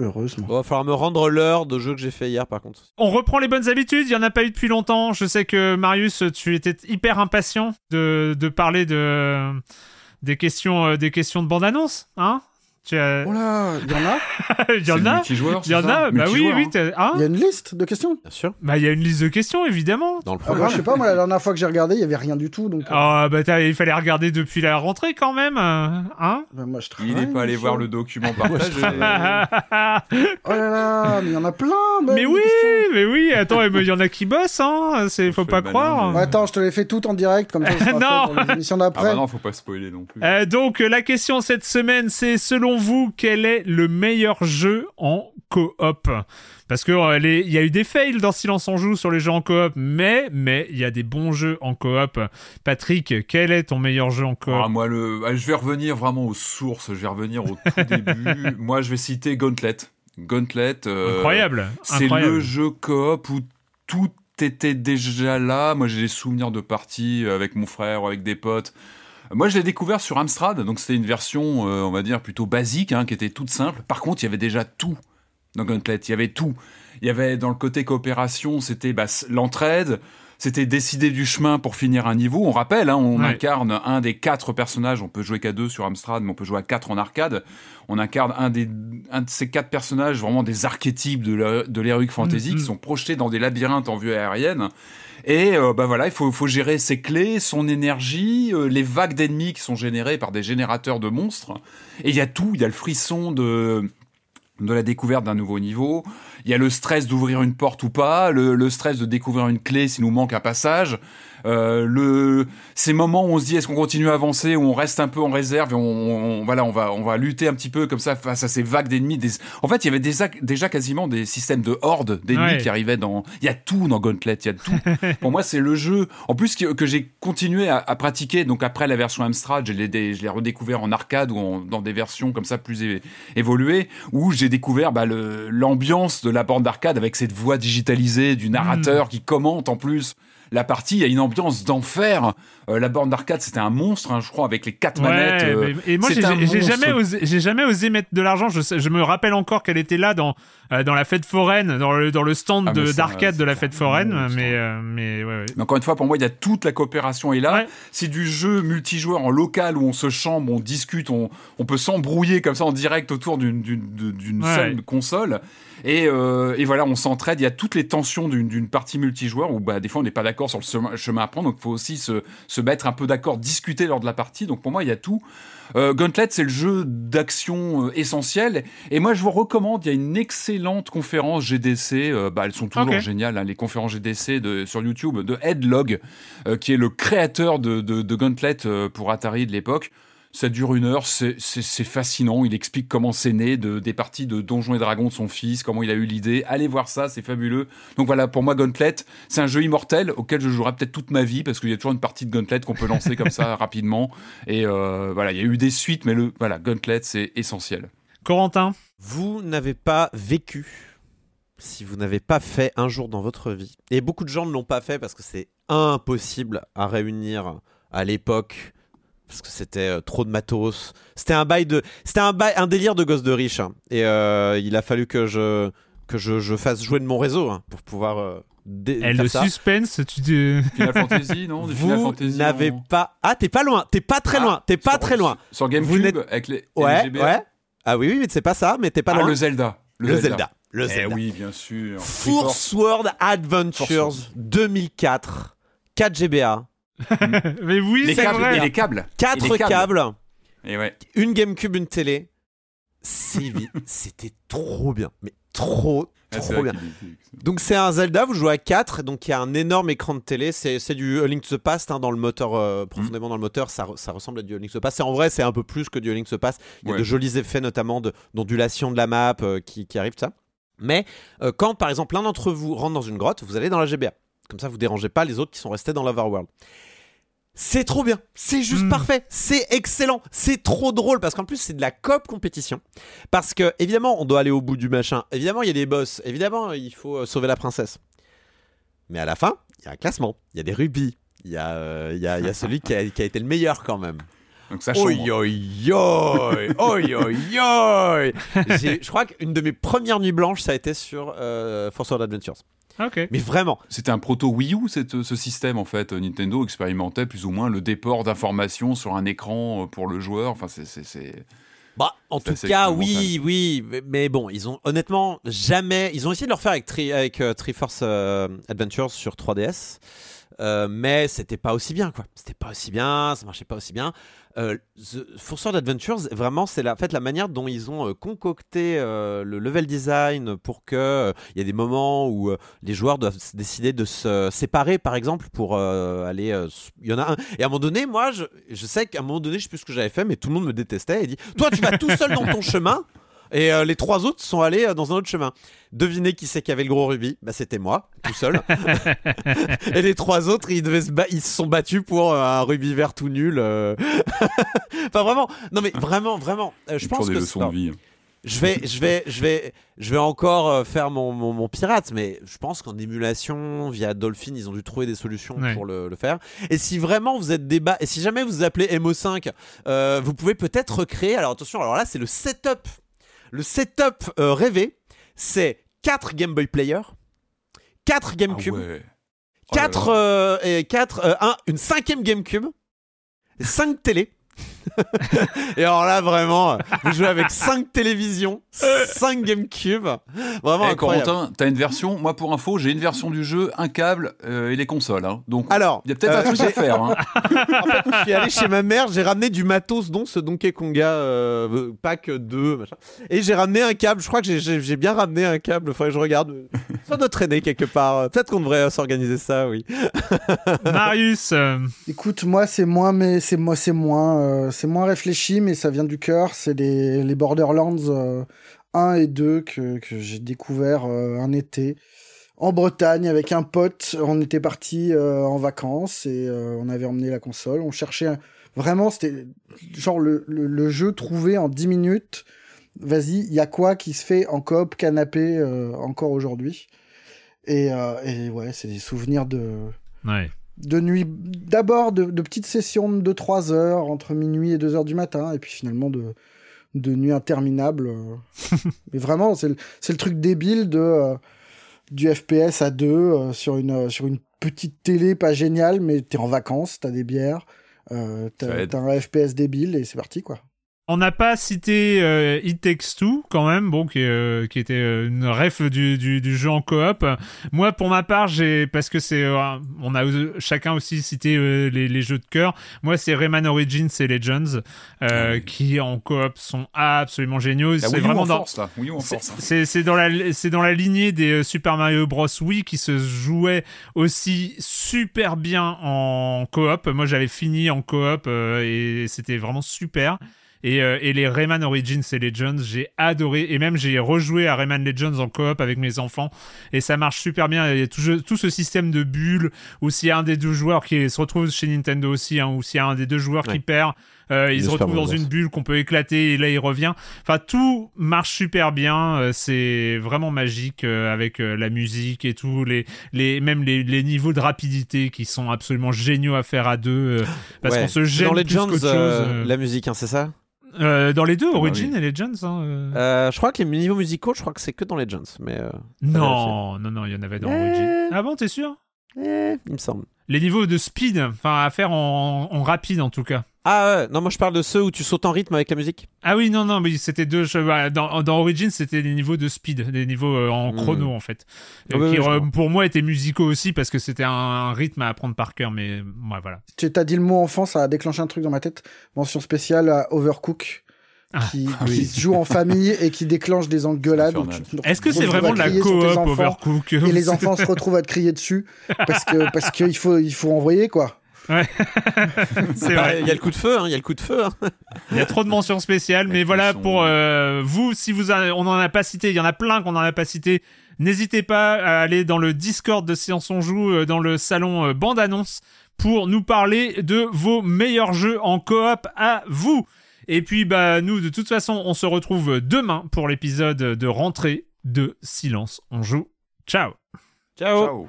Heureusement. Bon, va falloir me rendre l'heure de jeu que j'ai fait hier par contre. On reprend les bonnes habitudes, il n'y en a pas eu depuis longtemps. Je sais que Marius, tu étais hyper impatient de, de parler de, des, questions, euh, des questions de bande-annonce. Hein? Tu as... Oh là, il y en a Il y en a Il y en a Bah oui, oui. Hein Il y a une liste de questions Bien sûr. Bah il y a une liste de questions, évidemment. Dans le Ah, programme. moi, Je sais pas, moi, la dernière fois que j'ai regardé, il y avait rien du tout. Donc, euh, Ah bah t'as- il fallait regarder depuis la rentrée quand même, euh, hein bah, moi, je travaille. Il n'est pas allé voir le document partagé. Oh là là, mais il y en a plein. bah, mais oui, questions. Mais oui, attends, il y en a qui bossent, hein, c'est, faut pas croire. Ouais, attends, je te l'ai fait tout en direct, comme ça, ça sera Non. fait pour les émissions Ah d'après. bah non, faut pas spoiler non plus. Euh, donc la question cette semaine, c'est selon vous, quel est le meilleur jeu en coop? Parce que euh, il y a eu des fails dans Silence en joue sur les jeux en coop, mais mais il y a des bons jeux en coop. Patrick, quel est ton meilleur jeu en coop? Ah, moi, le... ah, je vais revenir vraiment aux sources, je vais revenir au tout début. moi, je vais citer Gauntlet. Gauntlet, euh, Incroyable, c'est le jeu coop où tout était déjà là. Moi, j'ai des souvenirs de parties avec mon frère ou avec des potes. Moi, je l'ai découvert sur Amstrad, donc c'était une version, euh, on va dire, plutôt basique, hein, qui était toute simple. Par contre, il y avait déjà tout dans Gauntlet. Il y avait tout. Il y avait dans le côté coopération, c'était bah, l'entraide, c'était décider du chemin pour finir un niveau. On rappelle, hein, on Ouais. incarne un des quatre personnages. On peut jouer qu'à deux sur Amstrad, mais on peut jouer à quatre en arcade. On incarne un, des, un de ces quatre personnages, vraiment des archétypes de l'heroic fantasy, Mhm. qui sont projetés dans des labyrinthes en vue aérienne. Et euh, bah voilà, il faut, faut gérer ses clés, son énergie, euh, les vagues d'ennemis qui sont générées par des générateurs de monstres. Et il y a tout, il y a le frisson de de la découverte d'un nouveau niveau. Il y a le stress d'ouvrir une porte ou pas, le, stress de découvrir une clé s'il nous manque un passage. Euh, le, ces moments où on se dit est-ce qu'on continue à avancer ou on reste un peu en réserve et on, on- voilà on va on va lutter un petit peu comme ça face à ces vagues d'ennemis. Des... En fait, il y avait déjà, déjà quasiment des systèmes de hordes d'ennemis Ouais. qui arrivaient dans. Il y a tout dans Gauntlet, il y a tout. Pour moi, c'est le jeu. En plus que, que j'ai continué à, à pratiquer. Donc après la version Amstrad, je l'ai dé- je l'ai redécouvert en arcade ou en- dans des versions comme ça plus évoluées où j'ai découvert bah, l'ambiance de la borne d'arcade avec cette voix digitalisée du narrateur qui commente en plus la partie. A une ambiance d'enfer. Euh, la borne d'arcade, c'était un monstre, hein, je crois, avec les quatre Ouais, manettes. euh, mais- et moi j'ai jamais osé, j'ai jamais osé mettre de l'argent. Je, me rappelle encore qu'elle était là dans euh, dans la fête foraine, dans le dans le stand Ah, de d'arcade de la fête foraine. monstre. Mais mais ouais, ouais. Mais encore une fois, pour moi, il y a toute la coopération est là. Ouais. C'est du jeu multijoueur en local où on se chambre, on discute, on, on peut s'embrouiller comme ça en direct autour d'une seule console. Et, euh, et voilà, on s'entraide. Il y a toutes les tensions d'une partie multijoueur où bah, des fois on n'est pas d'accord sur le chemin- chemin à prendre. Donc il faut aussi se, se mettre un peu d'accord, discuter lors de la partie. Donc pour moi, il y a tout. Euh, Gauntlet, c'est le jeu d'action euh, essentiel. Et moi, je vous recommande, il y a une excellente conférence GDC. euh, bah, elles sont toujours géniales, hein, les conférences GDC de, sur YouTube de Ed Log, euh, qui est le créateur de, de, de Gauntlet pour Atari de l'époque. Ça dure une heure, c'est fascinant. Il explique comment c'est né de, des parties de Donjons et Dragons de son fils, comment il a eu l'idée. Allez voir ça, c'est fabuleux. Donc voilà, pour moi, Gauntlet, c'est un jeu immortel auquel je jouerai peut-être toute ma vie parce qu'il y a toujours une partie de Gauntlet qu'on peut lancer comme ça rapidement. Et euh, voilà, il y a eu des suites, mais le voilà, Gauntlet, c'est essentiel. Corentin? Vous n'avez pas vécu si vous n'avez pas fait un jour dans votre vie. Et beaucoup de gens ne l'ont pas fait parce que c'est impossible à réunir à l'époque parce que c'était euh, trop de matos. C'était un bail de, c'était un bail, un délire de gosse de riche. hein. Et euh, il a fallu que je que je, je fasse jouer de mon réseau hein, pour pouvoir euh, dé- Eh, Le ça. suspense, tu dis. Final Fantasy, non Des Vous n'avez en- pas. Ah, t'es pas loin. T'es pas très Ah, loin. T'es pas sur- très loin. Sur GameCube, avec les Ouais, LGBA. ouais. Ah oui, oui, mais c'est pas ça. Mais t'es pas Ah, loin. le Zelda. Le Zelda. Le Eh Zelda. oui, bien sûr. Force World Adventures Force 2004. 4 GBA. Mais oui, Les c'est câbles, vrai. et les câbles. 4 Et les câbles. Et ouais. une GameCube, une télé. C'était trop bien. Mais trop, Ah, c'est trop bien. Donc c'est un Zelda, vous jouez à 4, donc il y a un énorme écran de télé, c'est c'est du A Link to the Past hein, dans le moteur, euh, profondément Mm. dans le moteur, ça, ça ressemble à du A Link to the Past, et en vrai c'est un peu plus que du A Link to the Past, il y a Ouais. de jolis effets notamment d'ondulation de la map euh, qui, qui arrivent, tout ça. Mais euh, quand par exemple l'un d'entre vous rentre dans une grotte, vous allez dans la GBA, comme ça vous dérangez pas les autres qui sont restés dans l'Overworld. C'est trop bien, c'est juste Mm. parfait, c'est excellent, c'est trop drôle parce qu'en plus c'est de la coop compétition. Parce que évidemment on doit aller au bout du machin, évidemment il y a des boss, évidemment il faut euh, sauver la princesse. Mais à la fin, il y a un classement, il y a des rubis, il y, a, euh, y, a, y a celui qui a, qui a été le meilleur quand même. Donc ça Oi chambre. oi oi oi oi oi J'ai- Je crois qu'une de mes premières nuits blanches ça a été sur euh, Force World Adventures. Ok. Mais vraiment, C'était un proto Wii U, cette- ce système en fait. Nintendo expérimentait plus ou moins le déport d'informations sur un écran euh, pour le joueur. Enfin, c'est- Bah, en tout cas, oui, oui, mais- mais bon, ils ont honnêtement jamais. Ils ont essayé de le refaire avec, Tri, avec euh, Triforce euh, Adventures sur 3DS, euh, mais c'était pas aussi bien, quoi. C'était pas aussi bien, ça marchait pas aussi bien. Euh, The Adventures, vraiment, c'est la, en fait, la manière dont ils ont euh, concocté euh, le level design pour que il y a des moments où les joueurs doivent décider de se séparer, par exemple, pour aller. Il y en a un. Et à un moment donné, moi, je, je sais qu'à un moment donné, je sais plus ce que j'avais fait, mais tout le monde me détestait et dit Toi, tu vas tout seul dans ton chemin. Et euh, les trois autres sont allés euh, dans un autre chemin. Devinez qui c'est qui avait le gros rubis? Bah c'était moi, tout seul. et les trois autres, ils, devaient se ba- ils se sont battus pour euh, un rubis vert tout nul. euh. enfin vraiment, non mais vraiment, vraiment. euh, je pense des que leçons non, de vie. je vais, je vais, je vais, je vais encore faire mon, mon, mon pirate, mais je pense qu'en émulation via Dolphin, ils ont dû trouver des solutions Ouais. pour le, le faire. Et si vraiment vous êtes débat, et si jamais vous vous appelez MO5, euh, vous pouvez peut-être recréer. Alors attention, alors là c'est le setup, le setup euh, rêvé, c'est 4 Game Boy Player, 4 Ah GameCube. Oh là 4 là. euh, et 4 euh, un, une cinquième GameCube, 5 télé. et alors là vraiment, vous jouez avec 5 télévisions, 5 GameCube, vraiment Eh, incroyable. Corentin, t'as une version. Moi, pour info, j'ai une version du jeu, un câble euh, et les consoles. hein. Donc, Alors, il y a peut-être euh, un truc à faire. hein. en fait, je suis allé chez ma mère, j'ai ramené du matos, dont ce Donkey Konga euh, pack 2, machin. Et j'ai ramené un câble, je crois que j'ai bien ramené un câble, faudrait que je regarde. Ça doit traîner quelque part. Peut-être qu'on devrait euh, s'organiser ça, oui. Marius, euh, Écoute, moi c'est moins, mais c'est moi c'est moins, euh, c'est moins réfléchi, mais ça vient du cœur. C'est les, les Borderlands euh, 1 et 2 que, que j'ai découvert euh, un été en Bretagne avec un pote. On était parti en vacances et euh, on avait emmené la console. On cherchait un- vraiment, c'était genre le, le, le jeu trouvé en 10 minutes. Vas-y, il y a quoi qui se fait en coop canapé euh, encore aujourd'hui? Et, euh, et ouais, c'est des souvenirs de ouais. de nuit, d'abord de, de petites sessions de 2-3 heures entre minuit et 2 heures du matin, et puis finalement de, de nuits interminables. euh. Mais vraiment, c'est le, c'est le truc débile de, euh, du FPS à deux euh, sur, une, euh, sur une petite télé pas géniale, mais t'es en vacances, t'as des bières, euh, t'as un FPS débile et c'est parti quoi. On n'a pas cité euh, It Takes Two quand même, bon, qui, euh, qui était euh, une ref du, du, du, jeu en coop. Moi, pour ma part, j'ai parce que c'est, euh, on a chacun aussi cité les, les, jeux de cœur. Moi, c'est Rayman Origins et Legends ah qui en coop sont absolument géniaux. C'est vraiment dans, c'est dans la, c'est dans la lignée des Super Mario Bros. Wii qui se jouait aussi super bien en coop. Moi, j'avais fini en coop et c'était vraiment super. Et, euh, et, les Rayman Origins et Legends, j'ai adoré. Et même, j'ai rejoué à Rayman Legends en coop avec mes enfants. Et ça marche super bien. Il y a tout, tout ce système de bulles où s'il y a un des deux joueurs qui se retrouve chez Nintendo aussi, hein, ou s'il y a un des deux joueurs qui perd, euh, il, se retrouve dans une bulle qu'on peut éclater et là il revient. Enfin, tout marche super bien. Euh, c'est vraiment magique euh, avec la musique et tout, les, les même les, les, niveaux de rapidité qui sont absolument géniaux à faire à deux parce qu'on se gêne dans les plus chose. la musique, hein, c'est ça? Euh, dans les deux, ah bah Origin et Legends. Hein, euh... Euh, je crois que les niveaux musicaux, je crois que c'est que dans Legends. Mais non, non, non, il y en avait dans Origin. Ah bon, t'es sûr? Eh, Il me semble. Les niveaux de speed, enfin à faire en, en rapide en tout cas. Ah ouais, non, moi je parle de ceux où tu sautes en rythme avec la musique. Ah oui, non, non, mais c'était deux. Dans, dans Origins, c'était des niveaux de speed, des niveaux euh, en hmm. chrono en fait. Ah qui, pour moi étaient musicaux aussi parce que c'était un, rythme à apprendre par cœur, mais ouais, voilà. Tu as dit le mot enfant, ça a déclenché un truc dans ma tête. Mention spéciale à Overcook. Ah, qui, ah se joue en famille et qui déclenche des engueulades. Est-ce que c'est vraiment de la coop Overcook Et les enfants se retrouvent à te crier dessus parce que parce qu'il faut il faut envoyer quoi. Ouais. c'est vrai. Il y a le coup de feu, hein, il y a le coup de feu. Hein. Il y a trop de mentions spéciales, mais voilà pour euh, vous, si vous on en a pas cité, il y en a plein qu'on en a pas cité. N'hésitez pas à aller dans le Discord de Science on joue, euh, dans le salon euh, bande annonce, pour nous parler de vos meilleurs jeux en coop à vous. Et puis bah nous, de toute façon, on se retrouve demain pour l'épisode de rentrée de Silence on joue. Ciao. Ciao. Ciao.